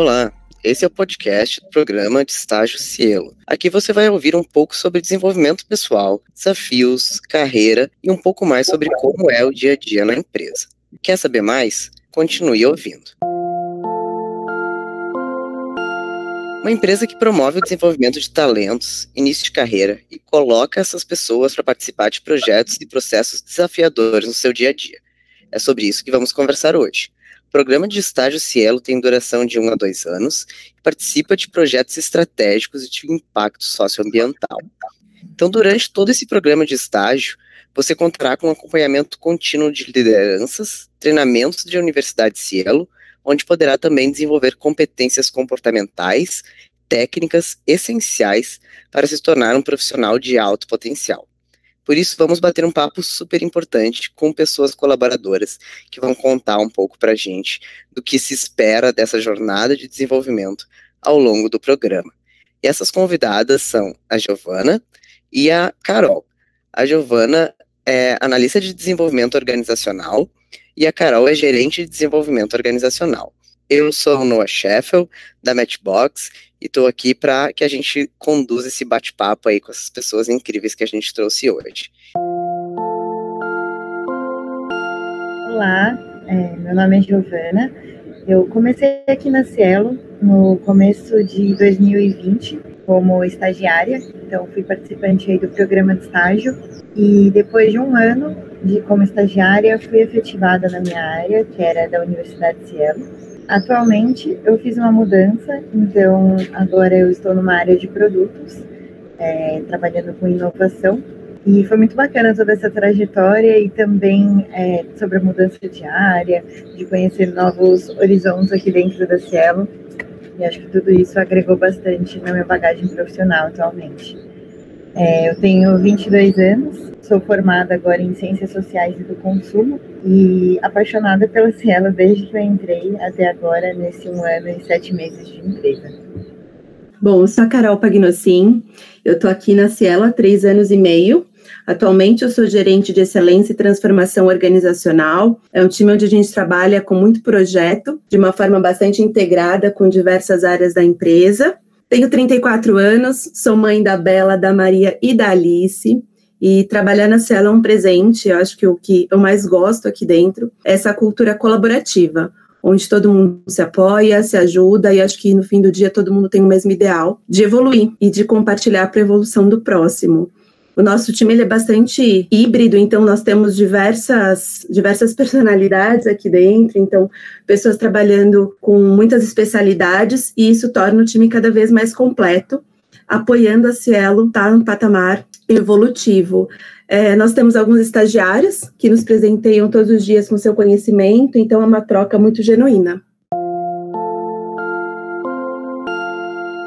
Olá, esse é o podcast do programa de estágio Cielo. Aqui você vai ouvir um pouco sobre desenvolvimento pessoal, desafios, carreira e um pouco mais sobre como é o dia a dia na empresa. Quer saber mais? Continue ouvindo. Uma empresa que promove o desenvolvimento de talentos, início de carreira e coloca essas pessoas para participar de projetos e processos desafiadores no seu dia a dia. É sobre isso que vamos conversar hoje. O programa de estágio Cielo tem duração de um a dois anos e participa de projetos estratégicos e de impacto socioambiental. Então, durante todo esse programa de estágio, você contará com acompanhamento contínuo de lideranças, treinamentos de Universidade Cielo, onde poderá também desenvolver competências comportamentais, técnicas essenciais para se tornar um profissional de alto potencial. Por isso, vamos bater um papo super importante com pessoas colaboradoras que vão contar um pouco para a gente do que se espera dessa jornada de desenvolvimento ao longo do programa. E essas convidadas são a Giovana e a Carol. A Giovana é analista de desenvolvimento organizacional e a Carol é gerente de desenvolvimento organizacional. Eu sou o Noah Sheffield, da Matchbox, e estou aqui para que a gente conduza esse bate-papo aí com essas pessoas incríveis que a gente trouxe hoje. Olá, é, meu nome é Giovana. Eu comecei aqui na Cielo no começo de 2020 como estagiária, então fui participante aí do programa de estágio e depois de um ano de como estagiária fui efetivada na minha área, que era da Universidade de Cielo Atualmente eu fiz uma mudança, então agora eu estou numa área de produtos, é, trabalhando com inovação. E foi muito bacana toda essa trajetória e também é, sobre a mudança de área, de conhecer novos horizontes aqui dentro da Cielo. E acho que tudo isso agregou bastante na minha bagagem profissional atualmente. É, eu tenho 22 anos, sou formada agora em Ciências Sociais e do Consumo e apaixonada pela Cielo desde que eu entrei até agora, nesse um ano e sete meses de empresa. Bom, eu sou a Carol Pagnossim, eu estou aqui na Cielo há três anos e meio. Atualmente eu sou gerente de excelência e transformação organizacional. É um time onde a gente trabalha com muito projeto, de uma forma bastante integrada com diversas áreas da empresa. Tenho 34 anos, sou mãe da Bela, da Maria e da Alice. E trabalhar na Cielo é um presente. Eu acho que o que eu mais gosto aqui dentro é essa cultura colaborativa, onde todo mundo se apoia, se ajuda e acho que no fim do dia todo mundo tem o mesmo ideal de evoluir e de compartilhar para a evolução do próximo. O nosso time ele é bastante híbrido, então nós temos diversas, diversas personalidades aqui dentro, então pessoas trabalhando com muitas especialidades e isso torna o time cada vez mais completo, apoiando a Cielo tá no patamar evolutivo. É, nós temos alguns estagiários que nos presenteiam todos os dias com seu conhecimento, então é uma troca muito genuína.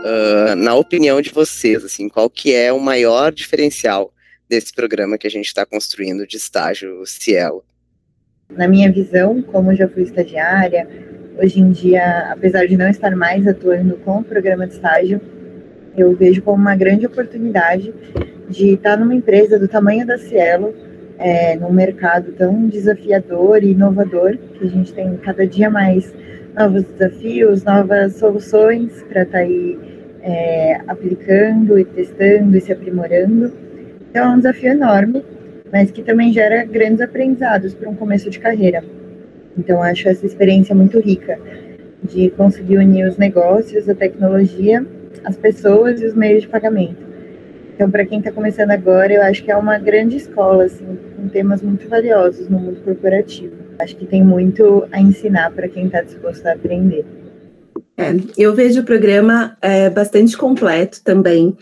Uh, na opinião de vocês, assim, qual que é o maior diferencial desse programa que a gente está construindo de estágio Cielo? Na minha visão, como já fui estagiária, hoje em dia, apesar de não estar mais atuando com o programa de estágio, eu vejo como uma grande oportunidade de estar numa empresa do tamanho da Cielo, é, num mercado tão desafiador e inovador, que a gente tem cada dia mais novos desafios, novas soluções para estar tá aí é, aplicando e testando e se aprimorando. Então é um desafio enorme, mas que também gera grandes aprendizados para um começo de carreira. Então acho essa experiência muito rica de conseguir unir os negócios, a tecnologia, as pessoas e os meios de pagamento. Então, para quem está começando agora, eu acho que é uma grande escola, assim, com temas muito valiosos no mundo corporativo. Acho que tem muito a ensinar para quem está disposto a aprender. É, eu vejo o programa é, bastante completo também.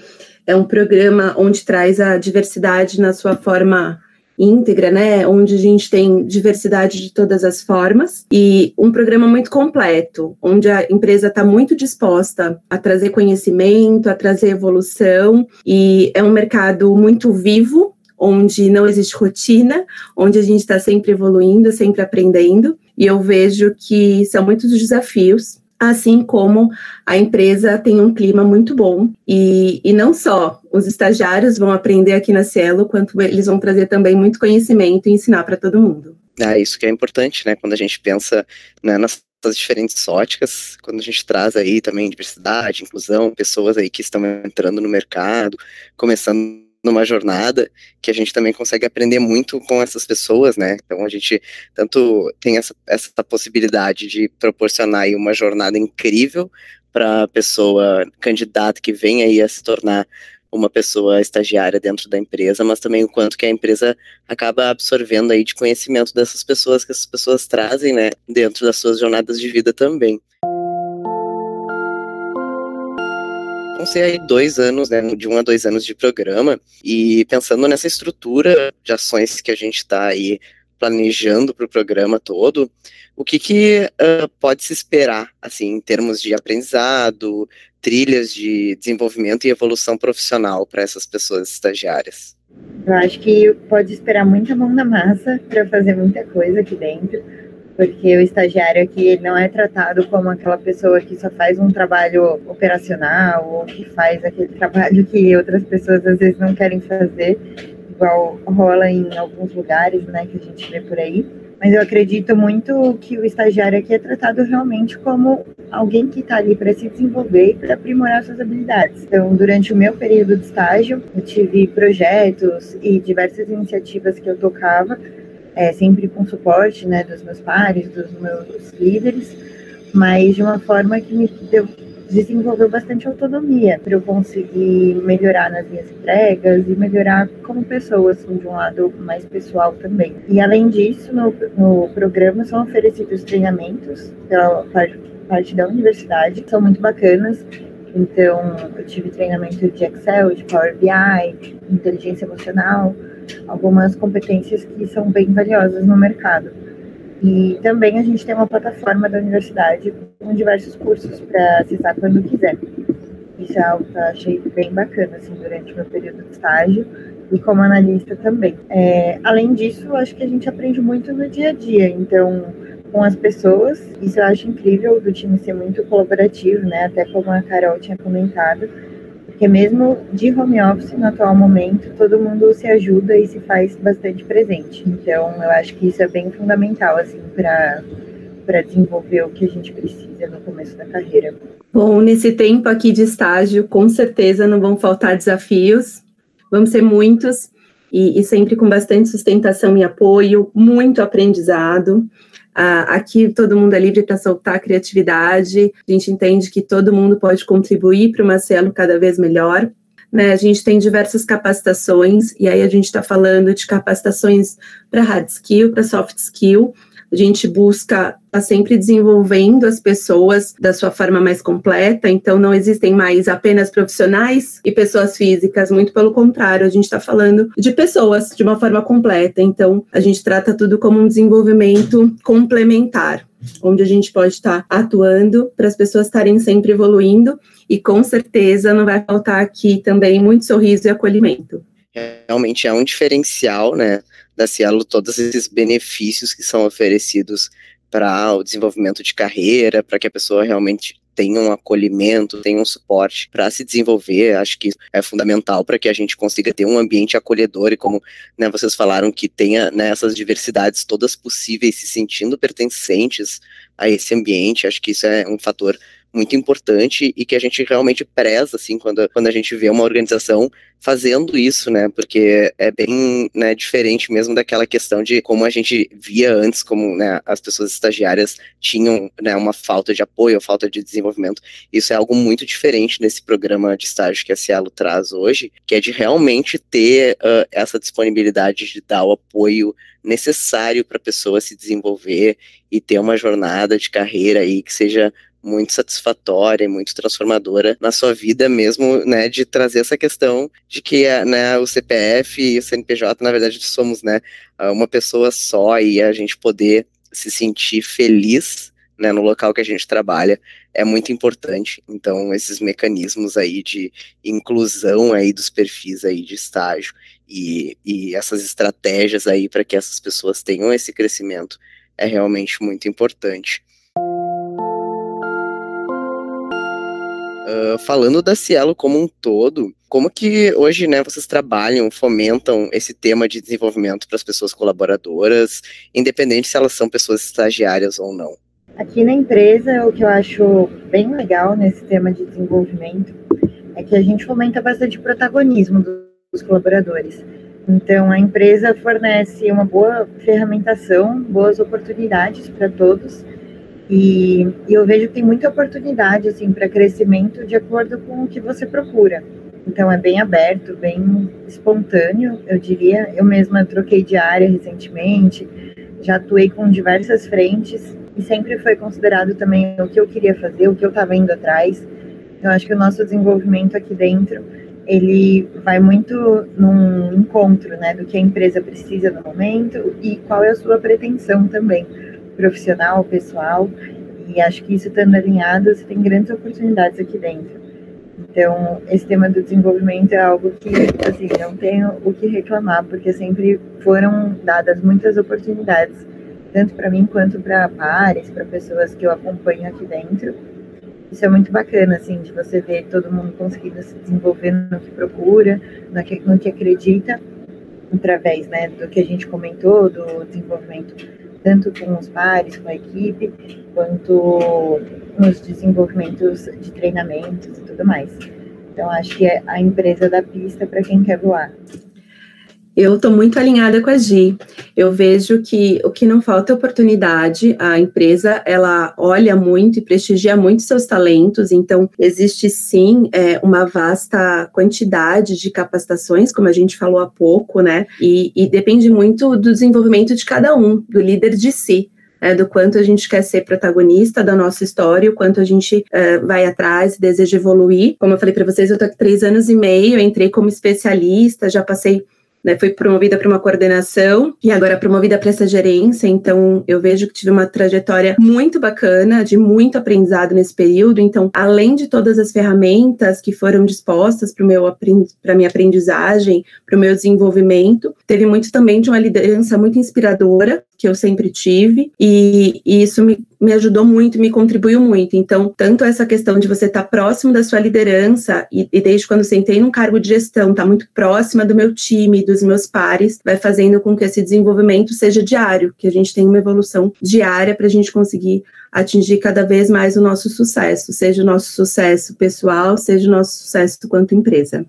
É um programa onde traz a diversidade na sua forma íntegra, né? Onde a gente tem diversidade de todas as formas e um programa muito completo, onde a empresa está muito disposta a trazer conhecimento, a trazer evolução e é um mercado muito vivo. Onde não existe rotina, onde a gente está sempre evoluindo, sempre aprendendo, e eu vejo que são muitos os desafios assim como a empresa tem um clima muito bom. E, e não só os estagiários vão aprender aqui na Cielo, quanto eles vão trazer também muito conhecimento e ensinar para todo mundo. Ah, isso que é importante, né? Quando a gente pensa né, nas diferentes óticas, quando a gente traz aí também diversidade, inclusão, pessoas aí que estão entrando no mercado, começando numa jornada, que a gente também consegue aprender muito com essas pessoas, né? Então a gente tanto tem essa, essa possibilidade de proporcionar aí uma jornada incrível para a pessoa candidata que vem aí a se tornar uma pessoa estagiária dentro da empresa, mas também o quanto que a empresa acaba absorvendo aí de conhecimento dessas pessoas que essas pessoas trazem, né, dentro das suas jornadas de vida também. Vão ser aí dois anos, né, de um a dois anos de programa, e pensando nessa estrutura de ações que a gente está aí planejando para o programa todo, o que, que uh, pode se esperar, assim, em termos de aprendizado, trilhas de desenvolvimento e evolução profissional para essas pessoas estagiárias? Eu acho que pode esperar muita mão na massa para fazer muita coisa aqui dentro, porque o estagiário aqui não é tratado como aquela pessoa que só faz um trabalho operacional ou que faz aquele trabalho que outras pessoas às vezes não querem fazer, igual rola em alguns lugares, né, que a gente vê por aí mas eu acredito muito que o estagiário aqui é tratado realmente como alguém que está ali para se desenvolver e para aprimorar suas habilidades. Então, durante o meu período de estágio, eu tive projetos e diversas iniciativas que eu tocava, é, sempre com suporte né, dos meus pares, dos meus líderes, mas de uma forma que me deu desenvolveu bastante autonomia para eu conseguir melhorar nas minhas entregas e melhorar como pessoa, assim, de um lado mais pessoal também. E além disso, no, no programa são oferecidos treinamentos pela parte, parte da universidade, são muito bacanas. Então, eu tive treinamento de Excel, de Power BI, inteligência emocional, algumas competências que são bem valiosas no mercado. E também a gente tem uma plataforma da universidade com diversos cursos para acessar quando quiser. Isso é algo que eu achei bem bacana assim, durante o meu período de estágio e como analista também. É, além disso, acho que a gente aprende muito no dia a dia, então com as pessoas, isso eu acho incrível do time ser muito colaborativo, né? Até como a Carol tinha comentado, porque mesmo de home office no atual momento, todo mundo se ajuda e se faz bastante presente. Então, eu acho que isso é bem fundamental assim para para desenvolver o que a gente precisa no começo da carreira. Bom, nesse tempo aqui de estágio, com certeza não vão faltar desafios, vamos ser muitos e, e sempre com bastante sustentação e apoio, muito aprendizado. Uh, aqui todo mundo é livre para soltar a criatividade, a gente entende que todo mundo pode contribuir para uma Cielo cada vez melhor. Né, a gente tem diversas capacitações, e aí a gente está falando de capacitações para hard skill, para soft skill, a gente busca estar tá sempre desenvolvendo as pessoas da sua forma mais completa, então não existem mais apenas profissionais e pessoas físicas, muito pelo contrário, a gente está falando de pessoas de uma forma completa, então a gente trata tudo como um desenvolvimento complementar onde a gente pode estar tá atuando para as pessoas estarem sempre evoluindo e com certeza não vai faltar aqui também muito sorriso e acolhimento. Realmente é um diferencial, né? da Cielo todos esses benefícios que são oferecidos para o desenvolvimento de carreira, para que a pessoa realmente tenha um acolhimento, tenha um suporte para se desenvolver. Acho que é fundamental para que a gente consiga ter um ambiente acolhedor e como né, vocês falaram que tenha né, essas diversidades todas possíveis, se sentindo pertencentes a esse ambiente. Acho que isso é um fator muito importante e que a gente realmente preza, assim, quando, quando a gente vê uma organização fazendo isso, né, porque é bem, né, diferente mesmo daquela questão de como a gente via antes, como, né, as pessoas estagiárias tinham, né, uma falta de apoio, falta de desenvolvimento, isso é algo muito diferente nesse programa de estágio que a Cielo traz hoje, que é de realmente ter uh, essa disponibilidade de dar o apoio necessário para a pessoa se desenvolver e ter uma jornada de carreira aí que seja muito satisfatória e muito transformadora na sua vida mesmo, né, de trazer essa questão de que né, o CPF e o CNPJ, na verdade, somos, né, uma pessoa só e a gente poder se sentir feliz, né, no local que a gente trabalha é muito importante. Então, esses mecanismos aí de inclusão aí dos perfis aí de estágio e, e essas estratégias aí para que essas pessoas tenham esse crescimento é realmente muito importante. Uh, falando da Cielo como um todo, como que hoje, né, vocês trabalham, fomentam esse tema de desenvolvimento para as pessoas colaboradoras, independente se elas são pessoas estagiárias ou não? Aqui na empresa, o que eu acho bem legal nesse tema de desenvolvimento é que a gente fomenta bastante protagonismo dos colaboradores. Então, a empresa fornece uma boa ferramentação, boas oportunidades para todos, e, e, eu vejo que tem muita oportunidade assim para crescimento de acordo com o que você procura. Então, é bem aberto, bem espontâneo, eu diria. Eu mesma troquei de área recentemente, já atuei com diversas frentes e sempre foi considerado também o que eu queria fazer, o que eu estava indo atrás. Então, acho que o nosso desenvolvimento aqui dentro, ele vai muito num encontro, né, do que a empresa precisa no momento e qual é a sua pretensão também, profissional, pessoal. E acho que isso estando alinhado, você tem grandes oportunidades aqui dentro. Então, esse tema do desenvolvimento é algo que, assim, não tenho o que reclamar, porque sempre foram dadas muitas oportunidades, tanto para mim quanto para pares, para pessoas que eu acompanho aqui dentro. Isso é muito bacana, assim, de você ver todo mundo conseguindo se desenvolver no que procura, no que, no que acredita, através, né, do que a gente comentou, do desenvolvimento tanto com os pares, com a equipe, quanto nos desenvolvimentos de treinamentos e tudo mais. Então, acho que é a empresa da pista para quem quer voar. Eu estou muito alinhada com a Gi. Eu vejo que o que não falta é oportunidade. A empresa ela olha muito e prestigia muito seus talentos. Então existe sim é, uma vasta quantidade de capacitações, como a gente falou há pouco, né? E, e depende muito do desenvolvimento de cada um, do líder de si. É, do quanto a gente quer ser protagonista da nossa história, o quanto a gente é, vai atrás e deseja evoluir. Como eu falei para vocês, eu estou aqui três anos e meio, entrei como especialista, já passei né, fui promovida para uma coordenação e agora promovida para essa gerência. Então, eu vejo que tive uma trajetória muito bacana, de muito aprendizado nesse período. Então, além de todas as ferramentas que foram dispostas para meu para minha aprendizagem, para o meu desenvolvimento, teve muito também de uma liderança muito inspiradora que eu sempre tive e, e isso me me ajudou muito, me contribuiu muito. Então, tanto essa questão de você estar tá próximo da sua liderança, e, e desde quando sentei num cargo de gestão, estar tá muito próxima do meu time, dos meus pares, vai fazendo com que esse desenvolvimento seja diário, que a gente tenha uma evolução diária para a gente conseguir atingir cada vez mais o nosso sucesso, seja o nosso sucesso pessoal, seja o nosso sucesso quanto empresa.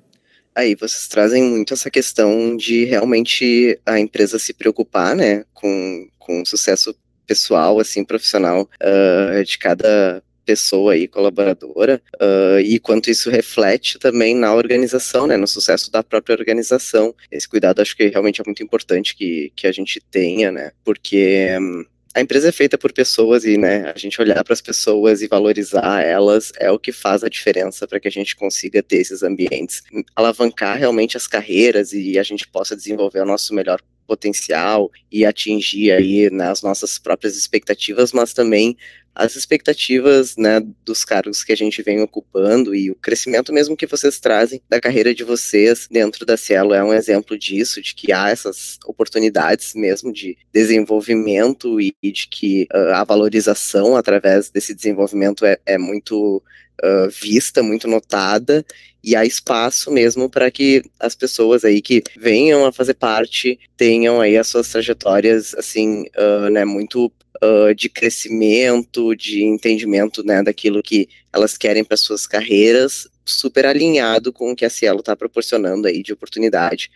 Aí vocês trazem muito essa questão de realmente a empresa se preocupar, né, com, com o sucesso pessoal, assim, profissional uh, de cada pessoa aí, colaboradora, uh, e quanto isso reflete também na organização, né, no sucesso da própria organização. Esse cuidado acho que realmente é muito importante que, que a gente tenha, né, porque um, a empresa é feita por pessoas e, né, a gente olhar para as pessoas e valorizar elas é o que faz a diferença para que a gente consiga ter esses ambientes, alavancar realmente as carreiras e a gente possa desenvolver o nosso melhor potencial e atingir aí né, as nossas próprias expectativas, mas também as expectativas né, dos cargos que a gente vem ocupando e o crescimento mesmo que vocês trazem da carreira de vocês dentro da Cielo é um exemplo disso, de que há essas oportunidades mesmo de desenvolvimento e, de que uh, a valorização através desse desenvolvimento é, é muito uh, vista, muito notada, e há espaço mesmo para que as pessoas aí que venham a fazer parte tenham aí as suas trajetórias, assim, uh, né, muito uh, de crescimento, de entendimento, né, daquilo que elas querem para suas carreiras, super alinhado com o que a Cielo está proporcionando aí de oportunidade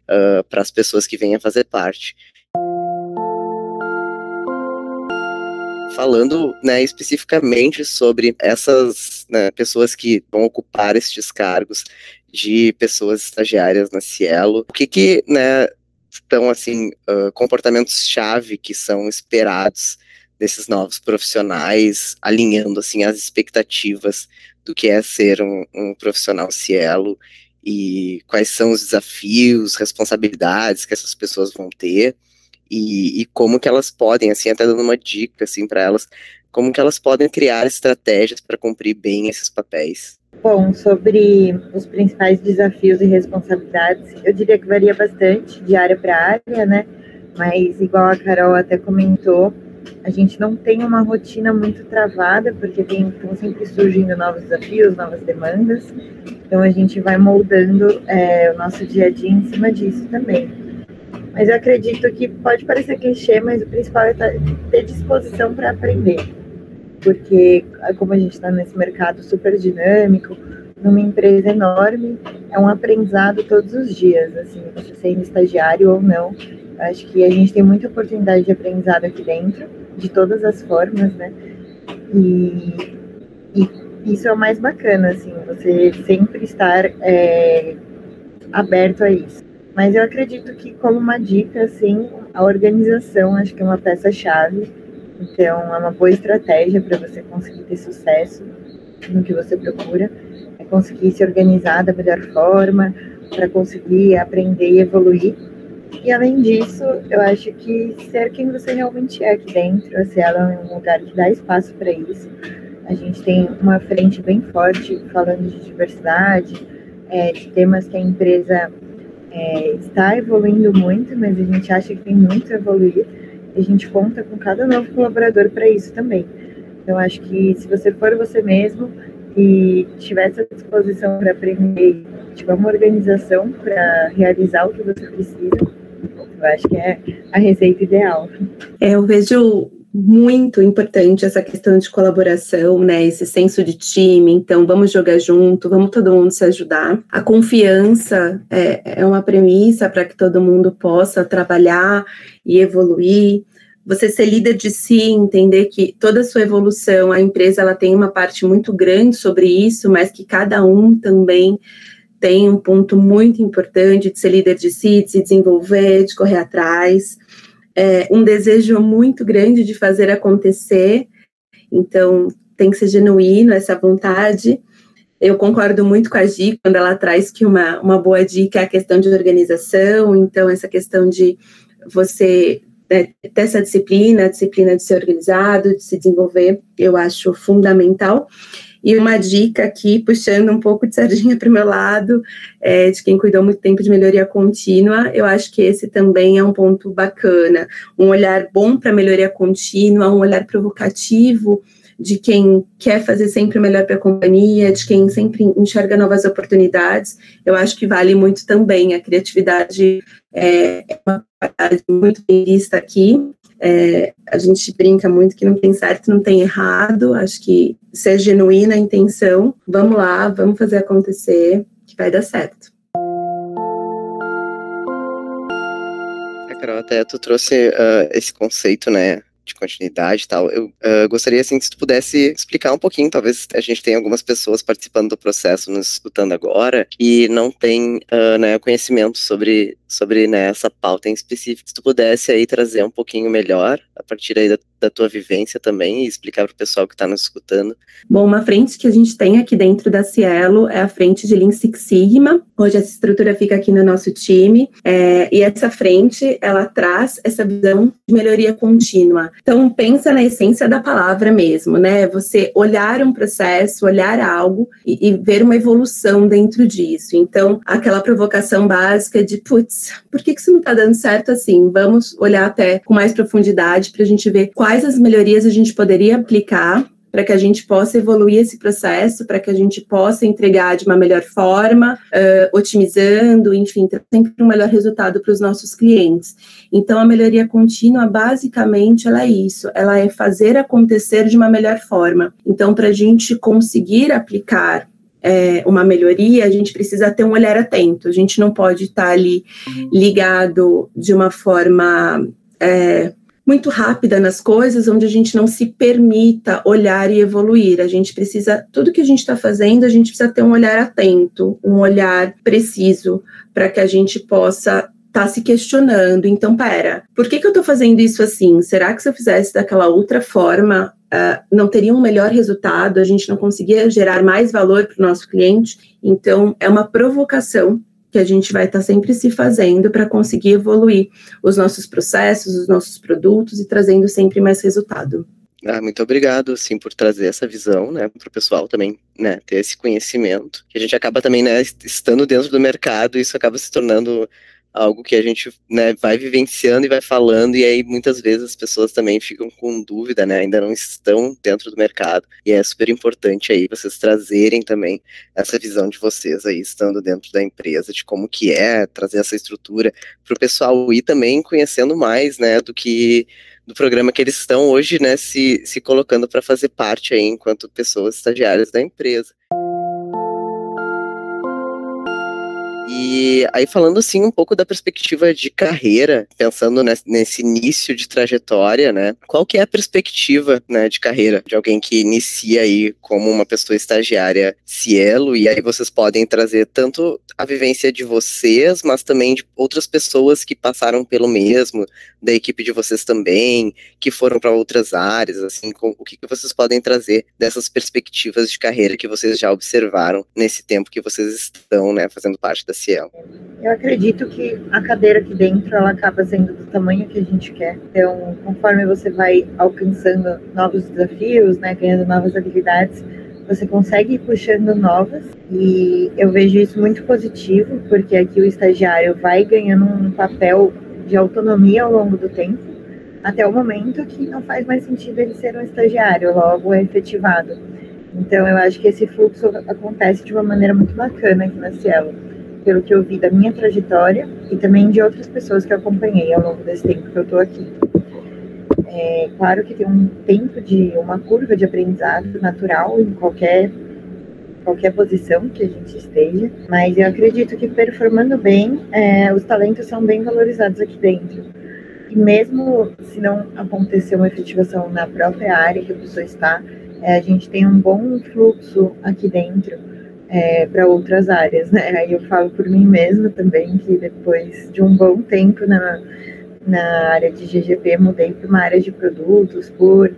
para as pessoas que venham a fazer parte. falando né, especificamente sobre essas né, pessoas que vão ocupar estes cargos de pessoas estagiárias na Cielo. O que que, né, estão, assim, uh, comportamentos-chave que são esperados desses novos profissionais, alinhando, assim, as expectativas do que é ser um, um profissional Cielo e quais são os desafios, responsabilidades que essas pessoas vão ter e, e como que elas podem, assim, até dando uma dica, assim, para elas, como que elas podem criar estratégias para cumprir bem esses papéis. Bom, sobre os principais desafios e responsabilidades, eu diria que varia bastante de área para área, né? Mas, igual a Carol até comentou, a gente não tem uma rotina muito travada, porque tem, estão sempre surgindo novos desafios, novas demandas. Então, a gente vai moldando é, o nosso dia a dia em cima disso também. Mas eu acredito que pode parecer clichê, mas o principal é tá, ter disposição para aprender. porque como a gente está nesse mercado super dinâmico, numa empresa enorme, é um aprendizado todos os dias, assim, você sendo estagiário ou não. Acho que a gente tem muita oportunidade de aprendizado aqui dentro, de todas as formas, né? E, e isso é o mais bacana, assim, você sempre estar é, aberto a isso. Mas eu acredito que, como uma dica, assim, a organização acho que é uma peça-chave. Então, é uma boa estratégia para você conseguir ter sucesso no que você procura. É conseguir se organizar da melhor forma, para conseguir aprender e evoluir. E além disso, eu acho que ser quem você realmente é aqui dentro, a Cielo é um lugar que dá espaço para isso. A gente tem uma frente bem forte falando de diversidade, é, de temas que a empresa é, está evoluindo muito, mas a gente acha que tem muito a evoluir. E a gente conta com cada novo colaborador para isso também. Então, acho que se você for você mesmo e tiver essa disposição para aprender, tiver uma organização para realizar o que você precisa, eu acho que é a receita ideal. É, eu vejo muito importante essa questão de colaboração, né? Esse senso de time. Então, vamos jogar junto, vamos todo mundo se ajudar. A confiança é, é uma premissa para que todo mundo possa trabalhar e evoluir. Você ser líder de si, entender que toda a sua evolução, a empresa ela tem uma parte muito grande sobre isso, mas que cada um também tem um ponto muito importante de ser líder de si, de se desenvolver, de correr atrás é, um desejo muito grande de fazer acontecer, então tem que ser genuíno essa vontade. Eu concordo muito com a Gi quando ela traz que uma, uma boa dica é a questão de organização, então essa questão de você né, ter essa disciplina, a disciplina de ser organizado, de se desenvolver, eu acho fundamental. E uma dica aqui, puxando um pouco de sardinha para o meu lado, é, de quem cuidou muito tempo de melhoria contínua, eu acho que esse também é um ponto bacana. Um olhar bom para melhoria contínua, um olhar provocativo de quem quer fazer sempre o melhor para a companhia, de quem sempre enxerga novas oportunidades, eu acho que vale muito também. A criatividade é, é uma qualidade muito bem vista aqui, é, a gente brinca muito que não tem certo, não tem errado. Acho que ser genuína a intenção, vamos lá, vamos fazer acontecer, que vai dar certo. É, Carol, até tu trouxe uh, esse conceito, né, de continuidade e tal. Eu uh, gostaria, assim, se tu pudesse explicar um pouquinho, talvez a gente tenha algumas pessoas participando do processo, nos escutando agora, e não tem uh, né, conhecimento sobre, sobre né, essa pauta em específico. Se tu pudesse aí trazer um pouquinho melhor, a partir aí da, da tua vivência também, e explicar para o pessoal que está nos escutando. Bom, uma frente que a gente tem aqui dentro da Cielo é a frente de Lean Six Sigma. Hoje essa estrutura fica aqui no nosso time, é, e essa frente, ela traz essa visão de melhoria contínua. Então, pensa na essência da palavra mesmo, né? Você olhar um processo, olhar algo e, e ver uma evolução dentro disso. Então, aquela provocação básica de, putz, por que, que isso não está dando certo assim? Vamos olhar até com mais profundidade para a gente ver quais as melhorias a gente poderia aplicar para que a gente possa evoluir esse processo, para que a gente possa entregar de uma melhor forma, uh, otimizando, enfim, sempre um melhor resultado para os nossos clientes. Então, a melhoria contínua, basicamente, ela é isso, ela é fazer acontecer de uma melhor forma. Então, para a gente conseguir aplicar é, uma melhoria, a gente precisa ter um olhar atento. A gente não pode estar ali ligado de uma forma é, muito rápida nas coisas, onde a gente não se permita olhar e evoluir. A gente precisa, tudo que a gente está fazendo, a gente precisa ter um olhar atento, um olhar preciso, para que a gente possa tá se questionando, então, pera, por que, que eu estou fazendo isso assim? Será que se eu fizesse daquela outra forma, uh, não teria um melhor resultado? A gente não conseguia gerar mais valor para o nosso cliente? Então, é uma provocação que a gente vai estar tá sempre se fazendo para conseguir evoluir os nossos processos, os nossos produtos e trazendo sempre mais resultado. Ah, muito obrigado, sim, por trazer essa visão, né, para o pessoal também, né, ter esse conhecimento. Que a gente acaba também, né, estando dentro do mercado, isso acaba se tornando algo que a gente né, vai vivenciando e vai falando, e aí muitas vezes as pessoas também ficam com dúvida, né, ainda não estão dentro do mercado, e é super importante aí vocês trazerem também essa visão de vocês aí, estando dentro da empresa, de como que é, trazer essa estrutura para o pessoal ir também conhecendo mais, né, do que do programa que eles estão hoje, né, se, se colocando para fazer parte aí enquanto pessoas estagiárias da empresa. E aí, falando assim um pouco da perspectiva de carreira, pensando nesse início de trajetória, né? Qual que é a perspectiva né, de carreira de alguém que inicia aí como uma pessoa estagiária Cielo? E aí vocês podem trazer tanto a vivência de vocês, mas também de outras pessoas que passaram pelo mesmo, da equipe de vocês também, que foram para outras áreas, assim, com, o que, que vocês podem trazer dessas perspectivas de carreira que vocês já observaram nesse tempo que vocês estão, né, fazendo parte da Eu acredito que a cadeira aqui dentro, ela acaba sendo do tamanho que a gente quer. Então, conforme você vai alcançando novos desafios, né, ganhando novas habilidades, você consegue ir puxando novas e eu vejo isso muito positivo, porque aqui o estagiário vai ganhando um papel de autonomia ao longo do tempo, até o momento que não faz mais sentido ele ser um estagiário, logo é efetivado. Então eu acho que esse fluxo acontece de uma maneira muito bacana aqui na Cielo, pelo que eu vi da minha trajetória e também de outras pessoas que eu acompanhei ao longo desse tempo que eu estou aqui. É claro que tem um tempo de uma curva de aprendizado natural em qualquer qualquer posição que a gente esteja, mas eu acredito que performando bem, é, os talentos são bem valorizados aqui dentro. E mesmo se não acontecer uma efetivação na própria área que a pessoa está, é, a gente tem um bom fluxo aqui dentro é, para outras áreas, né? Aí eu falo por mim mesma também que depois de um bom tempo na na área de GGP, mudei para uma área de produtos por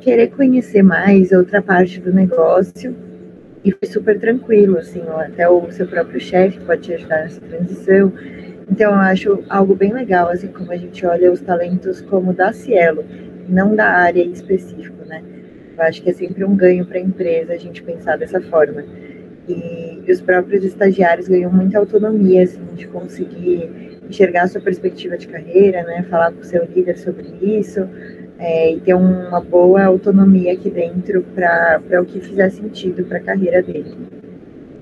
querer conhecer mais outra parte do negócio e foi super tranquilo, assim, até o seu próprio chefe pode te ajudar nessa transição. Então, eu acho algo bem legal, assim, como a gente olha os talentos como da Cielo, não da área em específico, né? Eu acho que é sempre um ganho para a empresa a gente pensar dessa forma. E, os próprios estagiários ganham muita autonomia, assim, de conseguir enxergar a sua perspectiva de carreira, né? Falar com o seu líder sobre isso é, e ter uma boa autonomia aqui dentro para o que fizer sentido para a carreira dele.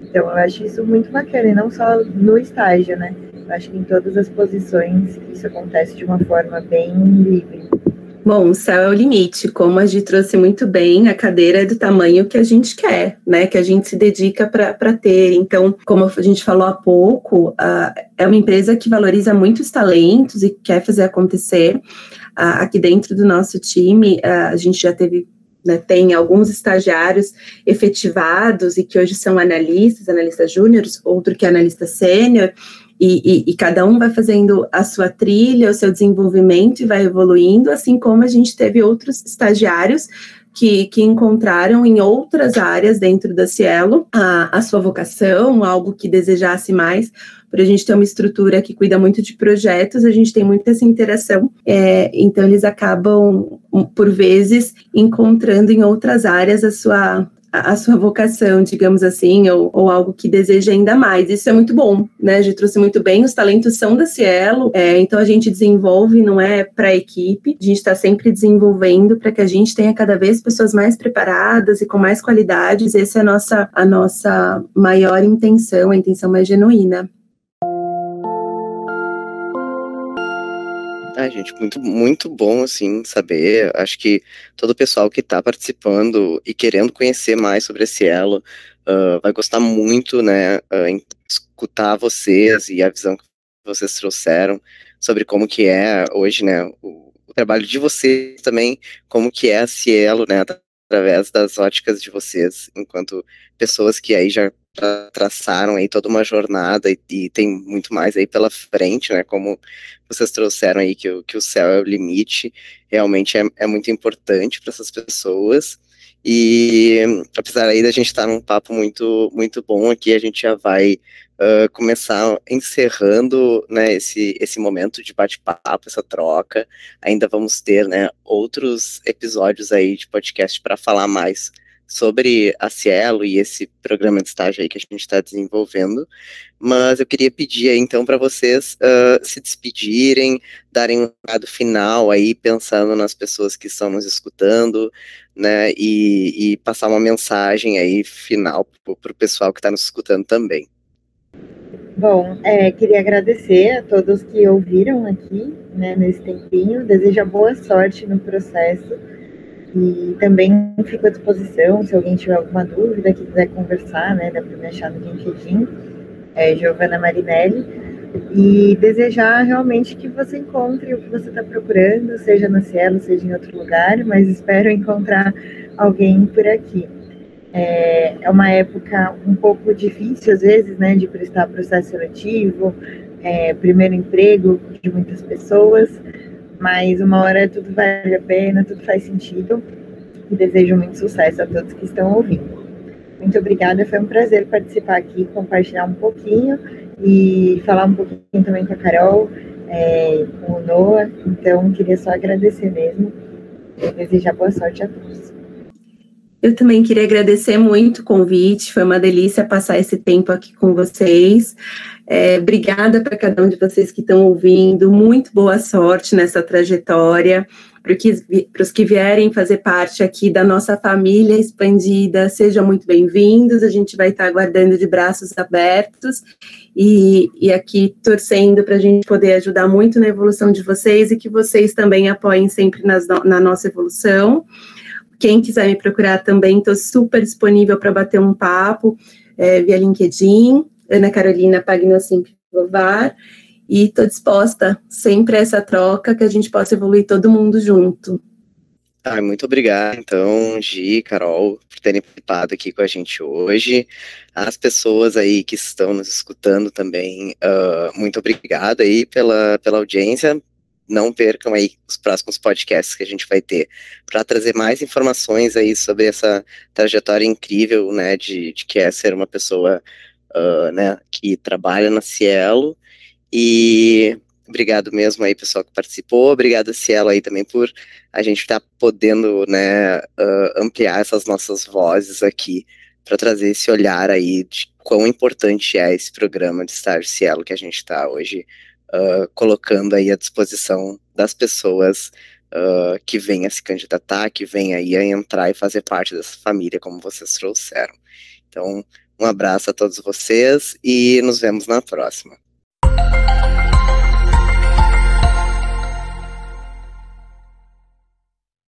Então, eu acho isso muito bacana, e não só no estágio, né? Eu acho que em todas as posições isso acontece de uma forma bem livre. Bom, o céu é o limite. Como a gente trouxe muito bem, a cadeira é do tamanho que a gente quer, né? Que a gente se dedica para ter. Então, como a gente falou há pouco, uh, é uma empresa que valoriza muitos talentos e quer fazer acontecer. Uh, aqui dentro do nosso time, uh, a gente já teve né, tem alguns estagiários efetivados e que hoje são analistas, analistas júniores, outro que é analista sênior, e, e, e, cada um vai fazendo a sua trilha, o seu desenvolvimento e vai evoluindo, assim como a gente teve outros estagiários que, que encontraram em outras áreas dentro da Cielo a, a sua vocação, algo que desejasse mais, por a gente ter uma estrutura que cuida muito de projetos, a gente tem muita essa interação, é, então eles acabam, por vezes, encontrando em outras áreas a sua, a, sua vocação, digamos assim, ou, ou, algo que deseja ainda mais. Isso é muito bom, né? A gente trouxe muito bem, os talentos são da Cielo, é, então a gente desenvolve, não é para a equipe, a gente está sempre desenvolvendo para que a gente tenha cada vez pessoas mais preparadas e com mais qualidades. Essa é a nossa, a nossa maior intenção, a intenção mais genuína. Ah, gente, muito, muito bom, assim, saber. Acho que todo o pessoal que está participando e querendo conhecer mais sobre esse elo uh, vai gostar muito, né, uh, escutar vocês e a visão que vocês trouxeram sobre como que é hoje, né, o, o trabalho de vocês também, como que é a Cielo, né, através das óticas de vocês, enquanto pessoas que aí já traçaram aí toda uma jornada e, e, tem muito mais aí pela frente, né? Como vocês trouxeram aí que, que o céu é o limite, realmente é, é muito importante para essas pessoas. E apesar aí da gente estar tá num papo muito muito bom aqui, a gente já vai uh, começar encerrando né, esse, esse momento de bate-papo, essa troca. Ainda vamos ter né, outros episódios aí de podcast para falar mais sobre a Cielo e esse programa de estágio aí que a gente está desenvolvendo, mas eu queria pedir aí, então para vocês uh, se despedirem, darem um recado final aí, pensando nas pessoas que estão nos escutando, né, e, e passar uma mensagem aí final para o pessoal que está nos escutando também. Bom, é, queria agradecer a todos que ouviram aqui, né, nesse tempinho. Desejo boa sorte no processo e também fico à disposição se alguém tiver alguma dúvida, que quiser conversar, né, dá para me achar no LinkedIn, é Giovana Marinelli. E desejar realmente que você encontre o que você está procurando, seja na Cielo, seja em outro lugar, mas espero encontrar alguém por aqui. É, é uma época um pouco difícil, às vezes, né, de prestar processo seletivo, é, primeiro emprego de muitas pessoas, mas uma hora tudo vale a pena, tudo faz sentido, e desejo muito sucesso a todos que estão ouvindo. Muito obrigada, foi um prazer participar aqui, compartilhar um pouquinho e falar um pouquinho também com a Carol, é, com o Noah, então queria só agradecer mesmo e desejar boa sorte a todos. Eu também queria agradecer muito o convite, foi uma delícia passar esse tempo aqui com vocês. É, obrigada para cada um de vocês que estão ouvindo, muito boa sorte nessa trajetória. Para os que vierem fazer parte aqui da nossa família expandida, sejam muito bem-vindos. A gente vai estar aguardando de braços abertos e, e aqui torcendo para a gente poder ajudar muito na evolução de vocês e que vocês também apoiem sempre nas, na nossa evolução. Quem quiser me procurar também, estou super disponível para bater um papo é, via LinkedIn, Ana Carolina Pagnosim Pivovar, e estou disposta sempre a essa troca, que a gente possa evoluir todo mundo junto. Ah, muito obrigado, então, Gi, Carol, por terem participado aqui com a gente hoje. As pessoas aí que estão nos escutando também, uh, muito obrigado aí pela, pela audiência não percam aí os próximos podcasts que a gente vai ter para trazer mais informações aí sobre essa trajetória incrível, né, de, de que é ser uma pessoa, uh, né, que trabalha na Cielo. E obrigado mesmo aí pessoal que participou, obrigado Cielo aí também por a gente estar tá podendo, né, uh, ampliar essas nossas vozes aqui para trazer esse olhar aí de quão importante é esse programa de estágio Cielo que a gente está hoje uh, colocando aí à disposição das pessoas uh, que vêm a se candidatar, que vêm aí a entrar e fazer parte dessa família, como vocês trouxeram. Então, um abraço a todos vocês e nos vemos na próxima.